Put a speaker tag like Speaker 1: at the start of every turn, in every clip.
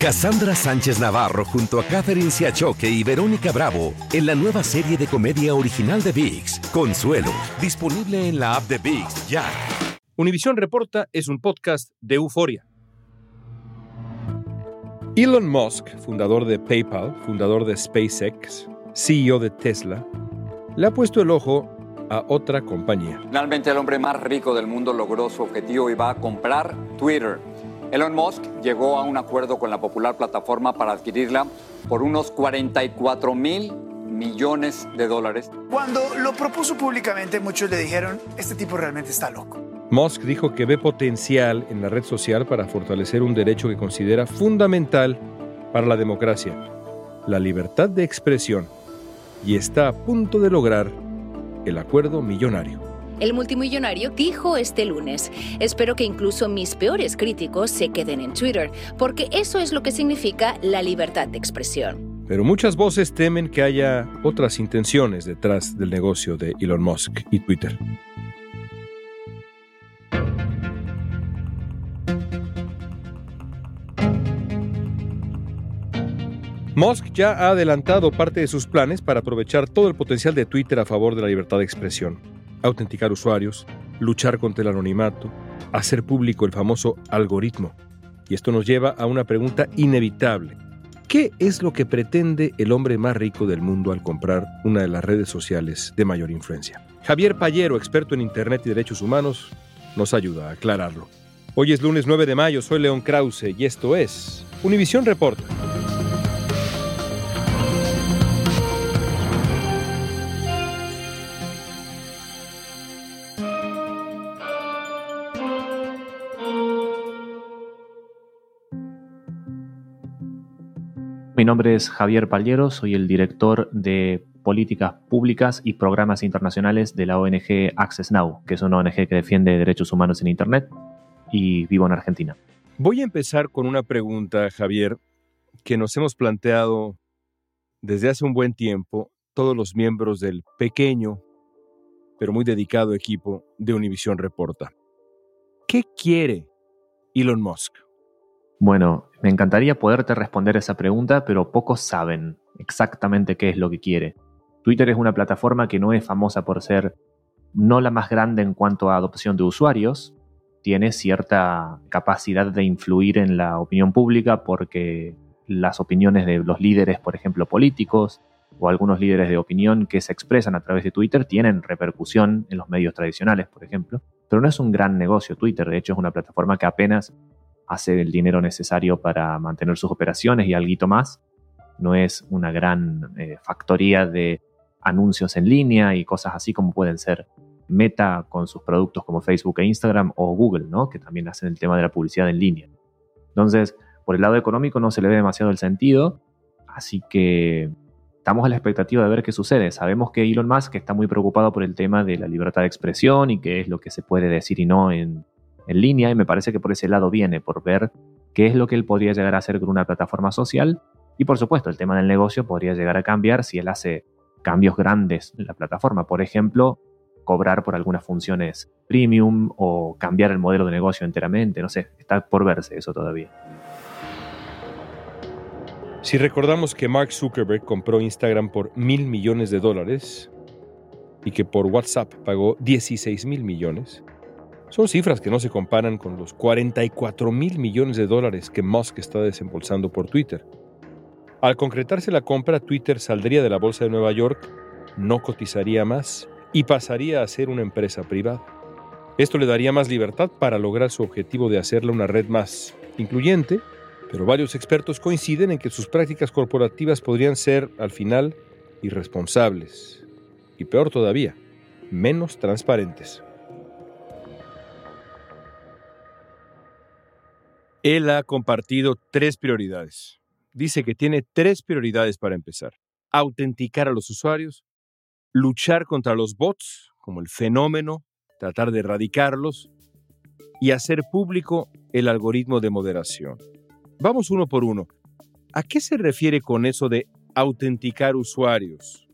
Speaker 1: Cassandra Sánchez Navarro junto a Catherine Siachoque y Verónica Bravo en la nueva serie de comedia original de VIX, Consuelo, disponible en la app de VIX ya.
Speaker 2: Univisión Reporta es un podcast de euforia. Elon Musk, fundador de PayPal, fundador de SpaceX, CEO de Tesla, le ha puesto el ojo a otra compañía.
Speaker 3: Finalmente, el hombre más rico del mundo logró su objetivo y va a comprar Twitter. Elon Musk llegó a un acuerdo con la popular plataforma para adquirirla por unos 44 mil millones de dólares.
Speaker 4: Cuando lo propuso públicamente, muchos le dijeron, este tipo realmente está loco.
Speaker 2: Musk dijo que ve potencial en la red social para fortalecer un derecho que considera fundamental para la democracia, la libertad de expresión, y está a punto de lograr el acuerdo millonario.
Speaker 5: El multimillonario dijo este lunes, espero que incluso mis peores críticos se queden en Twitter, porque eso es lo que significa la libertad de expresión.
Speaker 2: Pero muchas voces temen que haya otras intenciones detrás del negocio de Elon Musk y Twitter. Musk ya ha adelantado parte de sus planes para aprovechar todo el potencial de Twitter a favor de la libertad de expresión, autenticar usuarios, luchar contra el anonimato, hacer público el famoso algoritmo. Y esto nos lleva a una pregunta inevitable. ¿Qué es lo que pretende el hombre más rico del mundo al comprar una de las redes sociales de mayor influencia? Javier Payero, experto en Internet y Derechos Humanos, nos ayuda a aclararlo. Hoy es lunes 9 de mayo, soy León Krause y esto es Univisión Reporta.
Speaker 6: Mi nombre es Javier Paliero, soy el director de políticas públicas y programas internacionales de la ONG Access Now, que es una ONG que defiende derechos humanos en Internet y vivo en Argentina.
Speaker 2: Voy a empezar con una pregunta, Javier, que nos hemos planteado desde hace un buen tiempo todos los miembros del pequeño, pero muy dedicado equipo de Univision Reporta. ¿Qué quiere Elon Musk?
Speaker 6: Bueno, me encantaría poderte responder esa pregunta, pero pocos saben exactamente qué es lo que quiere. Twitter es una plataforma que no es famosa por ser no la más grande en cuanto a adopción de usuarios, tiene cierta capacidad de influir en la opinión pública porque las opiniones de los líderes, por ejemplo, políticos, o algunos líderes de opinión que se expresan a través de Twitter tienen repercusión en los medios tradicionales, por ejemplo. Pero no es un gran negocio Twitter, de hecho es una plataforma que apenas hace el dinero necesario para mantener sus operaciones y algo más. No es una gran eh, factoría de anuncios en línea y cosas así como pueden ser Meta con sus productos como Facebook e Instagram o Google, ¿no? que también hacen el tema de la publicidad en línea. Entonces, por el lado económico no se le ve demasiado el sentido, así que estamos a la expectativa de ver qué sucede. Sabemos que Elon Musk está muy preocupado por el tema de la libertad de expresión y qué es lo que se puede decir y no en, en línea y me parece que por ese lado viene, por ver qué es lo que él podría llegar a hacer con una plataforma social. Y por supuesto el tema del negocio podría llegar a cambiar si él hace cambios grandes en la plataforma, por ejemplo, cobrar por algunas funciones premium o cambiar el modelo de negocio enteramente, no sé, está por verse eso todavía.
Speaker 2: Si recordamos que Mark Zuckerberg compró Instagram por mil millones de dólares y que por WhatsApp pagó 16 mil millones, son cifras que no se comparan con los 44 mil millones de dólares que Musk está desembolsando por Twitter. Al concretarse la compra, Twitter saldría de la Bolsa de Nueva York, no cotizaría más y pasaría a ser una empresa privada. Esto le daría más libertad para lograr su objetivo de hacerla una red más incluyente, pero varios expertos coinciden en que sus prácticas corporativas podrían ser, al final, irresponsables y peor todavía, menos transparentes. Él ha compartido tres prioridades. Dice que tiene tres prioridades para empezar. Autenticar a los usuarios, luchar contra los bots, como el fenómeno, tratar de erradicarlos, y hacer público el algoritmo de moderación. Vamos uno por uno. ¿A qué se refiere con eso de autenticar usuarios?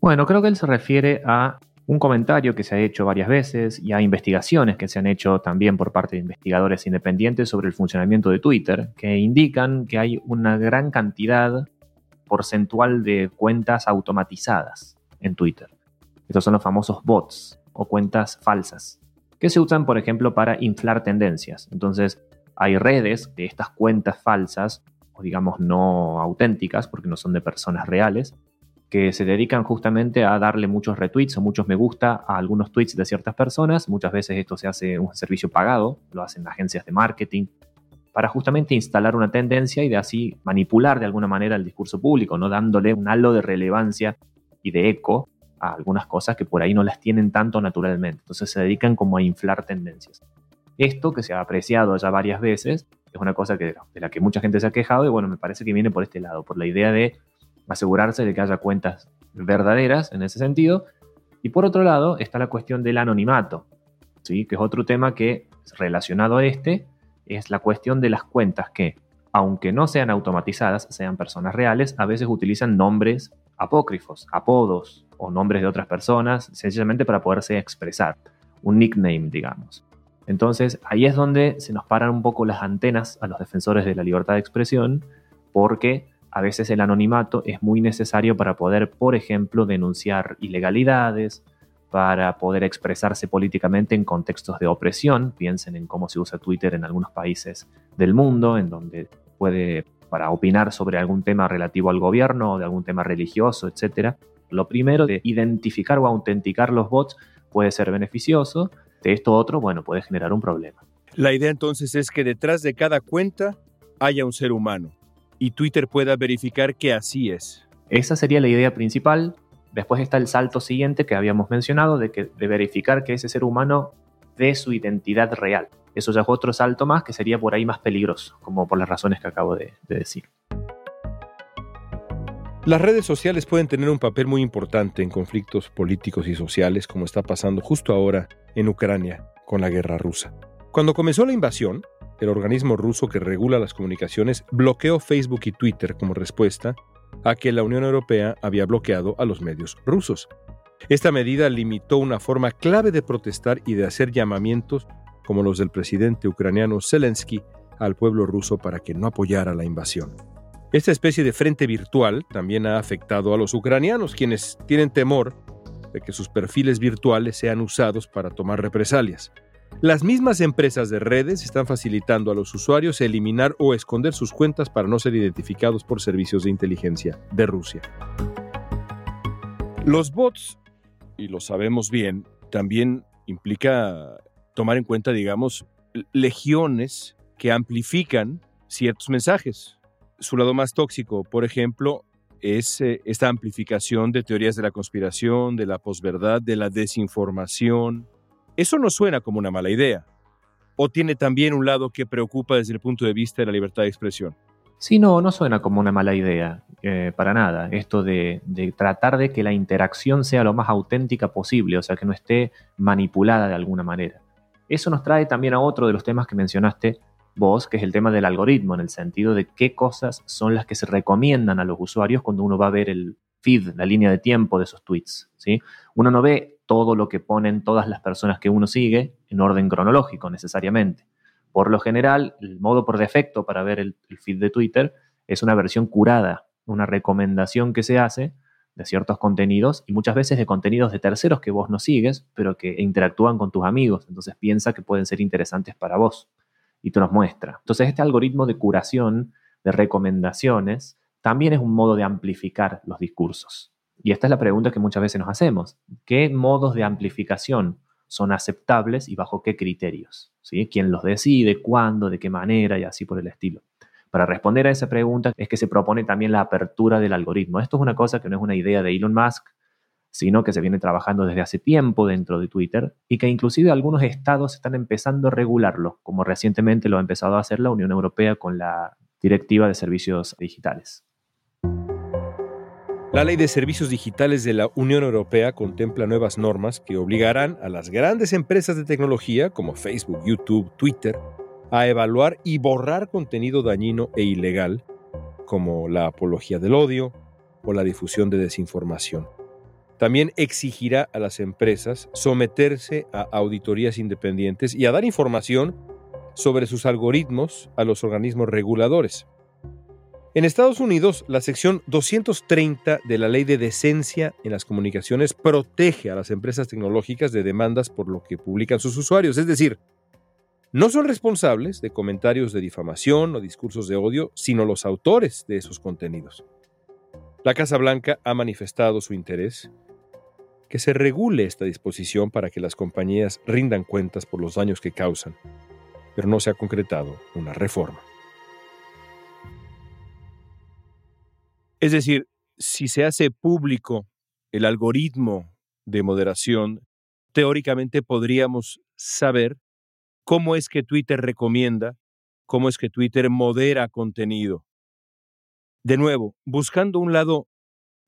Speaker 6: Bueno, creo que él se refiere a Un comentario que se ha hecho varias veces y hay investigaciones que se han hecho también por parte de investigadores independientes sobre el funcionamiento de Twitter, que indican que hay una gran cantidad porcentual de cuentas automatizadas en Twitter. Estos son los famosos bots o cuentas falsas, que se usan, por ejemplo, para inflar tendencias. Entonces, hay redes de estas cuentas falsas, o digamos no auténticas, porque no son de personas reales, que se dedican justamente a darle muchos retweets o muchos me gusta a algunos tweets de ciertas personas. Muchas veces esto se hace un servicio pagado, lo hacen agencias de marketing, para justamente instalar una tendencia y de así manipular de alguna manera el discurso público, no dándole un halo de relevancia y de eco a algunas cosas que por ahí no las tienen tanto naturalmente. Entonces se dedican como a inflar tendencias. Esto que se ha apreciado ya varias veces es una cosa que, de la que mucha gente se ha quejado y bueno, me parece que viene por este lado, por la idea de asegurarse de que haya cuentas verdaderas en ese sentido. Y por otro lado está la cuestión del anonimato, ¿sí? que es otro tema que relacionado a este, es la cuestión de las cuentas que, aunque no sean automatizadas, sean personas reales, a veces utilizan nombres apócrifos, apodos o nombres de otras personas, sencillamente para poderse expresar, un nickname, digamos. Entonces ahí es donde se nos paran un poco las antenas a los defensores de la libertad de expresión, porque a veces el anonimato es muy necesario para poder, por ejemplo, denunciar ilegalidades, para poder expresarse políticamente en contextos de opresión. Piensen en cómo se usa Twitter en algunos países del mundo, en donde puede, para opinar sobre algún tema relativo al gobierno o de algún tema religioso, etc. Lo primero de identificar o autenticar los bots puede ser beneficioso. De esto otro, bueno, puede generar un problema.
Speaker 2: La idea entonces es que detrás de cada cuenta haya un ser humano y Twitter pueda verificar que así es.
Speaker 6: Esa sería la idea principal. Después está el salto siguiente que habíamos mencionado de, que, de verificar que ese ser humano dé su identidad real. Eso ya es otro salto más que sería por ahí más peligroso, como por las razones que acabo de, de decir.
Speaker 2: Las redes sociales pueden tener un papel muy importante en conflictos políticos y sociales, como está pasando justo ahora en Ucrania con la guerra rusa. Cuando comenzó la invasión, el organismo ruso que regula las comunicaciones bloqueó Facebook y Twitter como respuesta a que la Unión Europea había bloqueado a los medios rusos. Esta medida limitó una forma clave de protestar y de hacer llamamientos como los del presidente ucraniano Zelensky al pueblo ruso para que no apoyara la invasión. Esta especie de frente virtual también ha afectado a los ucranianos, quienes tienen temor de que sus perfiles virtuales sean usados para tomar represalias. Las mismas empresas de redes están facilitando a los usuarios eliminar o esconder sus cuentas para no ser identificados por servicios de inteligencia de Rusia. Los bots, y lo sabemos bien, también implica tomar en cuenta, digamos, legiones que amplifican ciertos mensajes. Su lado más tóxico, por ejemplo, es eh, esta amplificación de teorías de la conspiración, de la posverdad, de la desinformación, eso no suena como una mala idea. ¿O tiene también un lado que preocupa desde el punto de vista de la libertad de expresión?
Speaker 6: Sí, no, no suena como una mala idea, eh, para nada. Esto de, tratar de que la interacción sea lo más auténtica posible, o sea, que no esté manipulada de alguna manera. Eso nos trae también a otro de los temas que mencionaste vos, que es el tema del algoritmo, en el sentido de qué cosas son las que se recomiendan a los usuarios cuando uno va a ver el feed, la línea de tiempo de esos tweets. ¿sí? Uno no ve todo lo que ponen todas las personas que uno sigue en orden cronológico necesariamente. Por lo general, el modo por defecto para ver el, feed de Twitter es una versión curada, una recomendación que se hace de ciertos contenidos y muchas veces de contenidos de terceros que vos no sigues, pero que interactúan con tus amigos. Entonces piensa que pueden ser interesantes para vos y te los muestra. Entonces este algoritmo de curación, de recomendaciones, también es un modo de amplificar los discursos. Y esta es la pregunta que muchas veces nos hacemos. ¿Qué modos de amplificación son aceptables y bajo qué criterios? ¿Sí? ¿Quién los decide? ¿Cuándo? ¿De qué manera? Y así por el estilo. Para responder a esa pregunta es que se propone también la apertura del algoritmo. Esto es una cosa que no es una idea de Elon Musk, sino que se viene trabajando desde hace tiempo dentro de Twitter y que inclusive algunos estados están empezando a regularlo, como recientemente lo ha empezado a hacer la Unión Europea con la Directiva de Servicios Digitales.
Speaker 2: La Ley de Servicios Digitales de la Unión Europea contempla nuevas normas que obligarán a las grandes empresas de tecnología como Facebook, YouTube, Twitter a evaluar y borrar contenido dañino e ilegal como la apología del odio o la difusión de desinformación. También exigirá a las empresas someterse a auditorías independientes y a dar información sobre sus algoritmos a los organismos reguladores. En Estados Unidos, la sección 230 de la Ley de Decencia en las Comunicaciones protege a las empresas tecnológicas de demandas por lo que publican sus usuarios, es decir, no son responsables de comentarios de difamación o discursos de odio, sino los autores de esos contenidos. La Casa Blanca ha manifestado su interés que se regule esta disposición para que las compañías rindan cuentas por los daños que causan, pero no se ha concretado una reforma. Es decir, si se hace público el algoritmo de moderación, teóricamente podríamos saber cómo es que Twitter recomienda, cómo es que Twitter modera contenido. De nuevo, buscando un lado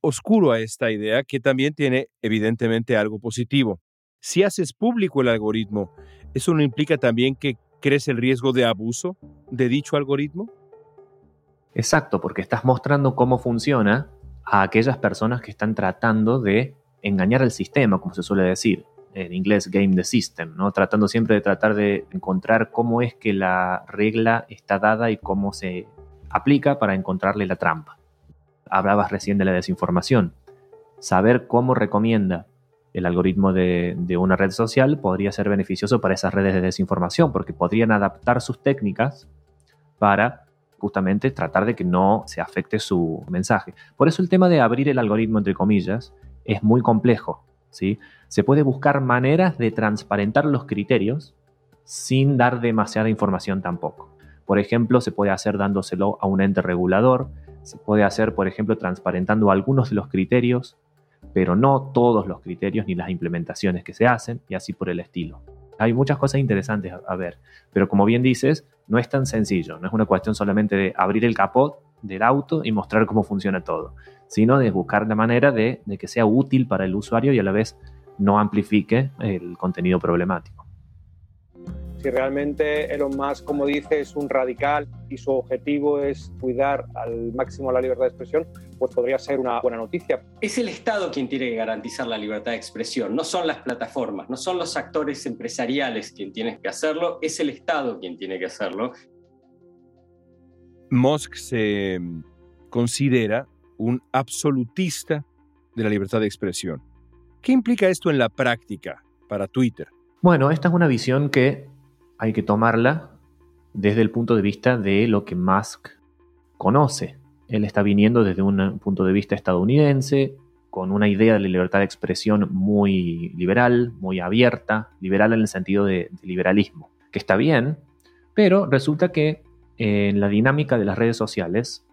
Speaker 2: oscuro a esta idea que también tiene evidentemente algo positivo. Si haces público el algoritmo, ¿eso no implica también que crece el riesgo de abuso de dicho algoritmo?
Speaker 6: Exacto, porque estás mostrando cómo funciona a aquellas personas que están tratando de engañar al sistema, como se suele decir. En inglés, game the system, ¿no? Tratando siempre de tratar de encontrar cómo es que la regla está dada y cómo se aplica para encontrarle la trampa. Hablabas recién de la desinformación. Saber cómo recomienda el algoritmo de, de, una red social podría ser beneficioso para esas redes de desinformación, porque podrían adaptar sus técnicas para justamente tratar de que no se afecte su mensaje. Por eso el tema de abrir el algoritmo, entre comillas, es muy complejo. ¿sí? Se puede buscar maneras de transparentar los criterios sin dar demasiada información tampoco. Por ejemplo, se puede hacer dándoselo a un ente regulador, se puede hacer, por ejemplo, transparentando algunos de los criterios, pero no todos los criterios ni las implementaciones que se hacen y así por el estilo. Hay muchas cosas interesantes a ver, pero como bien dices, no es tan sencillo, no es una cuestión solamente de abrir el capot del auto y mostrar cómo funciona todo, sino de buscar la manera de, de que sea útil para el usuario y a la vez no amplifique el contenido problemático
Speaker 7: si realmente Elon Musk, como dice, es un radical y su objetivo es cuidar al máximo la libertad de expresión, pues podría ser una buena noticia.
Speaker 8: Es el Estado quien tiene que garantizar la libertad de expresión, no son las plataformas, no son los actores empresariales quien tienen que hacerlo, es el Estado quien tiene que hacerlo.
Speaker 2: Musk se considera un absolutista de la libertad de expresión. ¿Qué implica esto en la práctica para Twitter?
Speaker 6: Bueno, esta es una visión que hay que tomarla desde el punto de vista de lo que Musk conoce. Él está viniendo desde un punto de vista estadounidense, con una idea de la libertad de expresión muy liberal, muy abierta, liberal en el sentido de, de liberalismo, que está bien, pero resulta que en la dinámica de las redes sociales,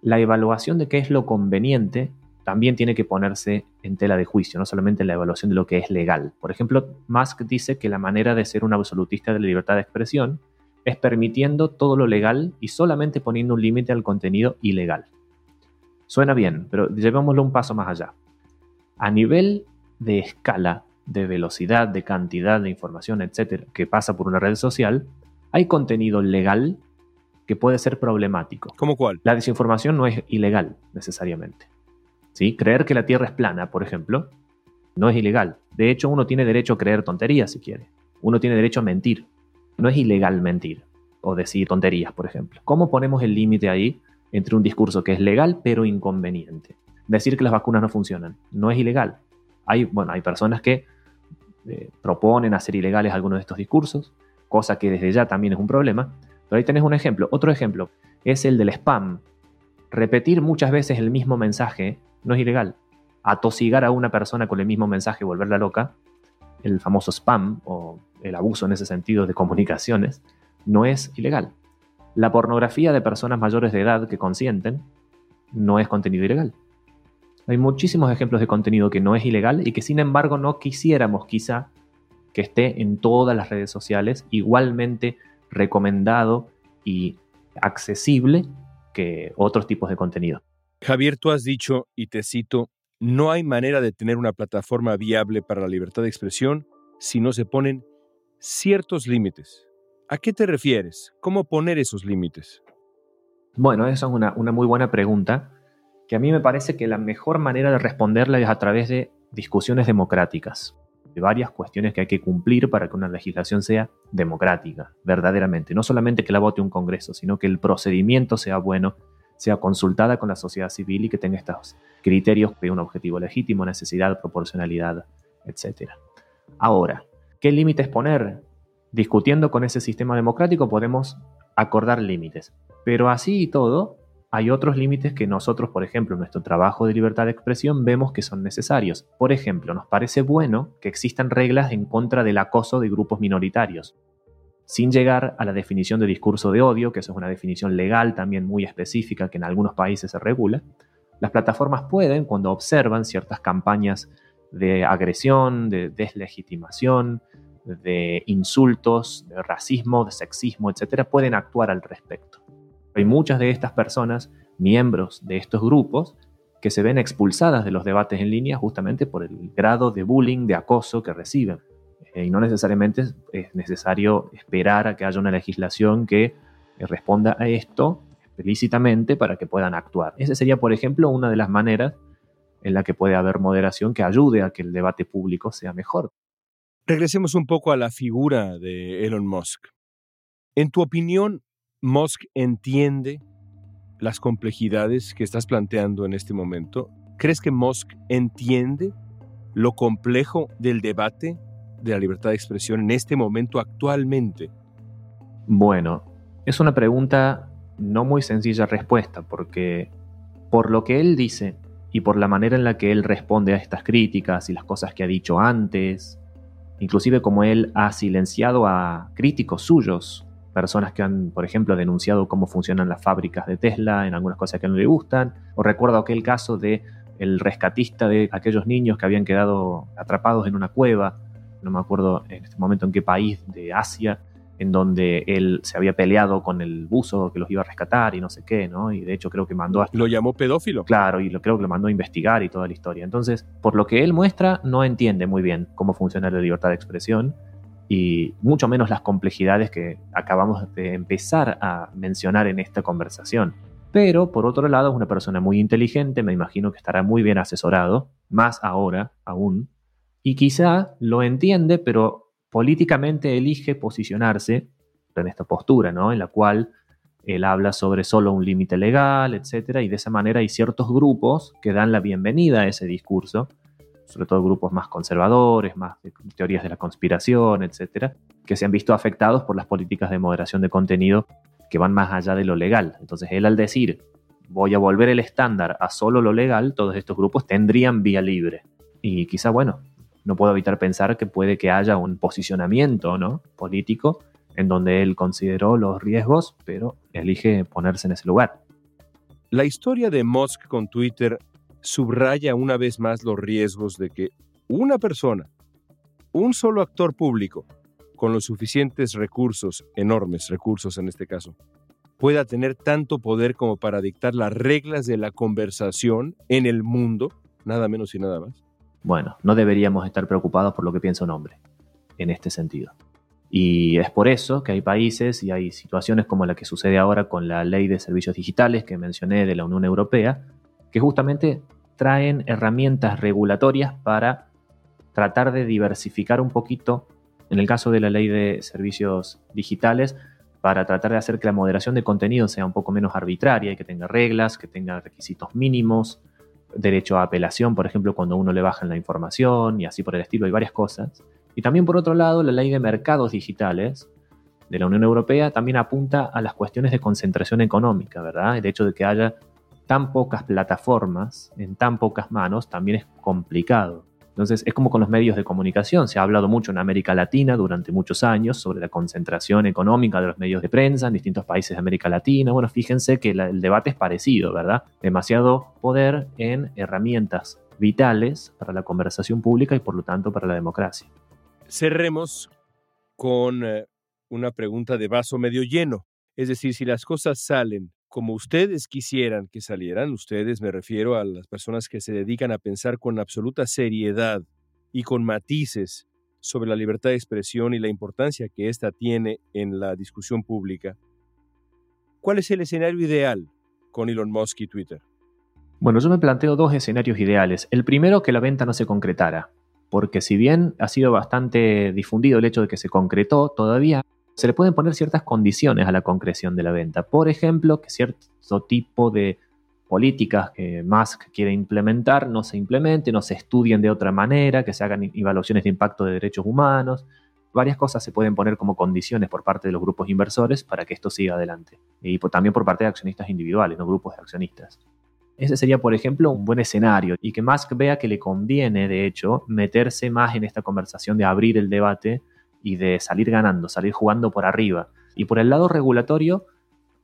Speaker 6: la evaluación de qué es lo conveniente también tiene que ponerse en tela de juicio, no solamente en la evaluación de lo que es legal. Por ejemplo, Musk dice que la manera de ser un absolutista de la libertad de expresión es permitiendo todo lo legal y solamente poniendo un límite al contenido ilegal. Suena bien, pero llevémoslo un paso más allá. A nivel de escala, de velocidad, de cantidad de información, etcétera, que pasa por una red social, hay contenido legal que puede ser problemático.
Speaker 2: ¿Cómo cuál?
Speaker 6: La desinformación no es ilegal necesariamente. Creer que la Tierra es plana, por ejemplo, no es ilegal. De hecho, uno tiene derecho a creer tonterías si quiere. Uno tiene derecho a mentir. No es ilegal mentir o decir tonterías, por ejemplo. ¿Cómo ponemos el límite ahí entre un discurso que es legal pero inconveniente? Decir que las vacunas no funcionan no es ilegal. Hay, bueno, hay personas que eh, proponen hacer ilegales algunos de estos discursos, cosa que desde ya también es un problema. Pero ahí tenés un ejemplo. Otro ejemplo es el del spam. Repetir muchas veces el mismo mensaje no es ilegal. Atosigar a una persona con el mismo mensaje y volverla loca, el famoso spam o el abuso en ese sentido de comunicaciones, no es ilegal. La pornografía de personas mayores de edad que consienten no es contenido ilegal. Hay muchísimos ejemplos de contenido que no es ilegal y que sin embargo no quisiéramos quizá que esté en todas las redes sociales igualmente recomendado y accesible que otros tipos de contenido.
Speaker 2: Javier, tú has dicho, y te cito, no hay manera de tener una plataforma viable para la libertad de expresión si no se ponen ciertos límites. ¿A qué te refieres? ¿Cómo poner esos límites?
Speaker 6: Bueno, esa es una, una, muy buena pregunta, que a mí me parece que la mejor manera de responderla es a través de discusiones democráticas, de varias cuestiones que hay que cumplir para que una legislación sea democrática, verdaderamente. No solamente que la vote un Congreso, sino que el procedimiento sea bueno, sea consultada con la sociedad civil y que tenga estos criterios de un objetivo legítimo, necesidad, proporcionalidad, etc. Ahora, ¿qué límites poner? Discutiendo con ese sistema democrático podemos acordar límites, pero así y todo, hay otros límites que nosotros, por ejemplo, en nuestro trabajo de libertad de expresión vemos que son necesarios. Por ejemplo, nos parece bueno que existan reglas en contra del acoso de grupos minoritarios, sin llegar a la definición de discurso de odio, que eso es una definición legal también muy específica que en algunos países se regula. Las plataformas pueden, cuando observan ciertas campañas de agresión, de deslegitimación, de insultos, de racismo, de sexismo, etc., pueden actuar al respecto. Hay muchas de estas personas, miembros de estos grupos, que se ven expulsadas de los debates en línea justamente por el grado de bullying, de acoso que reciben. Eh, y no necesariamente es necesario esperar a que haya una legislación que eh, responda a esto explícitamente para que puedan actuar. Esa sería, por ejemplo, una de las maneras en la que puede haber moderación que ayude a que el debate público sea mejor.
Speaker 2: Regresemos un poco a la figura de Elon Musk. En tu opinión, Musk entiende las complejidades que estás planteando en este momento. ¿Crees que Musk entiende lo complejo del debate de la libertad de expresión en este momento actualmente?
Speaker 6: Bueno, es una pregunta no muy sencilla respuesta, porque por lo que él dice y por la manera en la que él responde a estas críticas y las cosas que ha dicho antes, inclusive como él ha silenciado a críticos suyos personas que han, por ejemplo, denunciado cómo funcionan las fábricas de Tesla en algunas cosas que no le gustan. O recuerdo aquel caso de el rescatista de aquellos niños que habían quedado atrapados en una cueva, no me acuerdo en este momento en qué país de Asia, en donde él se había peleado con el buzo que los iba a rescatar y no sé qué, ¿no? Y de hecho creo que mandó a...
Speaker 2: Lo llamó pedófilo.
Speaker 6: Claro, y lo, creo que lo mandó a investigar y toda la historia. Entonces, por lo que él muestra, no entiende muy bien cómo funciona la libertad de expresión y mucho menos las complejidades que acabamos de empezar a mencionar en esta conversación. Pero, por otro lado, es una persona muy inteligente, me imagino que estará muy bien asesorado, más ahora aún, y quizá lo entiende, pero políticamente elige posicionarse en esta postura, ¿no? En la cual él habla sobre solo un límite legal, etc. Y de esa manera hay ciertos grupos que dan la bienvenida a ese discurso sobre todo grupos más conservadores, más teorías de la conspiración, etcétera, que se han visto afectados por las políticas de moderación de contenido que van más allá de lo legal. Entonces, él al decir voy a volver el estándar a solo lo legal, todos estos grupos tendrían vía libre. Y quizá, bueno, no puedo evitar pensar que puede que haya un posicionamiento ¿no? político en donde él consideró los riesgos, pero elige ponerse en ese lugar.
Speaker 2: La historia de Musk con Twitter subraya una vez más los riesgos de que una persona, un solo actor público, con los suficientes recursos, enormes recursos en este caso, pueda tener tanto poder como para dictar las reglas de la conversación en el mundo, nada menos y nada más?
Speaker 6: Bueno, no deberíamos estar preocupados por lo que piensa un hombre, en este sentido. Y es por eso que hay países y hay situaciones como la que sucede ahora con la ley de servicios digitales que mencioné de la Unión Europea, que justamente traen herramientas regulatorias para tratar de diversificar un poquito, en el caso de la ley de servicios digitales, para tratar de hacer que la moderación de contenido sea un poco menos arbitraria y que tenga reglas, que tenga requisitos mínimos, derecho a apelación, por ejemplo, cuando uno le baja la información y así por el estilo, hay varias cosas. Y también por otro lado, la ley de mercados digitales de la Unión Europea también apunta a las cuestiones de concentración económica, ¿verdad? El hecho de que haya tan pocas plataformas en tan pocas manos también es complicado. Entonces es como con los medios de comunicación. Se ha hablado mucho en América Latina durante muchos años sobre la concentración económica de los medios de prensa en distintos países de América Latina. Bueno, fíjense que el debate es parecido, ¿verdad? Demasiado poder en herramientas vitales para la conversación pública y por lo tanto para la democracia.
Speaker 2: Cerremos con eh, una pregunta de vaso medio lleno. Es decir, si las cosas salen como ustedes quisieran que salieran, ustedes me refiero a las personas que se dedican a pensar con absoluta seriedad y con matices sobre la libertad de expresión y la importancia que ésta tiene en la discusión pública. ¿Cuál es el escenario ideal con Elon Musk y Twitter?
Speaker 6: Bueno, yo me planteo dos escenarios ideales. El primero, que la venta no se concretara, porque si bien ha sido bastante difundido el hecho de que se concretó, todavía se le pueden poner ciertas condiciones a la concreción de la venta. Por ejemplo, que cierto tipo de políticas que Musk quiere implementar no se implementen, no se estudien de otra manera, que se hagan evaluaciones de impacto de derechos humanos. Varias cosas se pueden poner como condiciones por parte de los grupos inversores para que esto siga adelante. Y también por parte de accionistas individuales, no grupos de accionistas. Ese sería, por ejemplo, un buen escenario y que Musk vea que le conviene, de hecho, meterse más en esta conversación de abrir el debate y de salir ganando, salir jugando por arriba. Y por el lado regulatorio,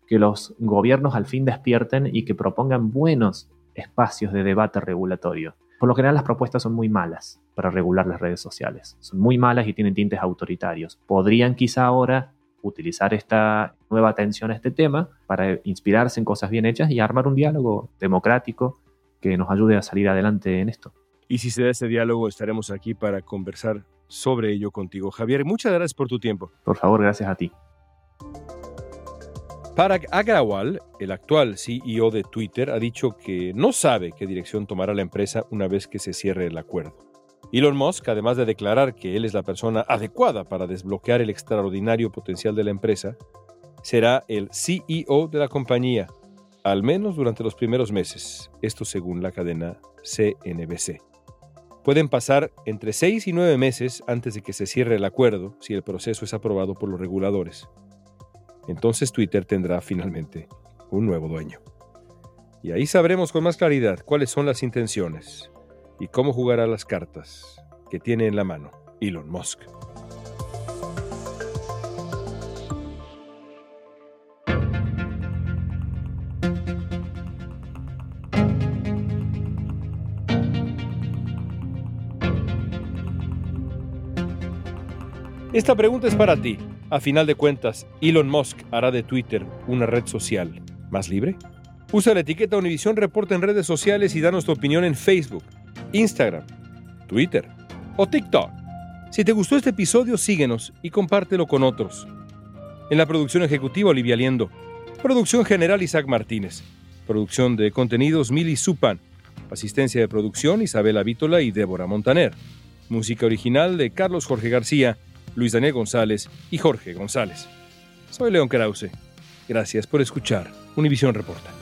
Speaker 6: que los gobiernos al fin despierten y que propongan buenos espacios de debate regulatorio. Por lo general las propuestas son muy malas para regular las redes sociales. Son muy malas y tienen tintes autoritarios. Podrían quizá ahora utilizar esta nueva atención a este tema para inspirarse en cosas bien hechas y armar un diálogo democrático que nos ayude a salir adelante en esto.
Speaker 2: Y si se da ese diálogo, estaremos aquí para conversar sobre ello contigo. Javier, muchas gracias por tu tiempo.
Speaker 6: Por favor, gracias a ti.
Speaker 2: Parag Agrawal, el actual CEO de Twitter, ha dicho que no sabe qué dirección tomará la empresa una vez que se cierre el acuerdo. Elon Musk, además de declarar que él es la persona adecuada para desbloquear el extraordinario potencial de la empresa, será el CEO de la compañía, al menos durante los primeros meses, esto según la cadena CNBC. Pueden pasar entre seis y nueve meses antes de que se cierre el acuerdo si el proceso es aprobado por los reguladores. Entonces Twitter tendrá finalmente un nuevo dueño. Y ahí sabremos con más claridad cuáles son las intenciones y cómo jugará las cartas que tiene en la mano Elon Musk. Esta pregunta es para ti. A final de cuentas, ¿Elon Musk hará de Twitter una red social más libre? Usa la etiqueta Univision Reporta en redes sociales y danos tu opinión en Facebook, Instagram, Twitter o TikTok. Si te gustó este episodio, síguenos y compártelo con otros. En la producción ejecutiva, Olivia Liendo. Producción general, Isaac Martínez. Producción de contenidos, Mili Supan. Asistencia de producción, Isabela Vítola y Débora Montaner. Música original de Carlos Jorge García, Luis Daniel González y Jorge González. Soy León Krause. Gracias por escuchar Univisión Reporta.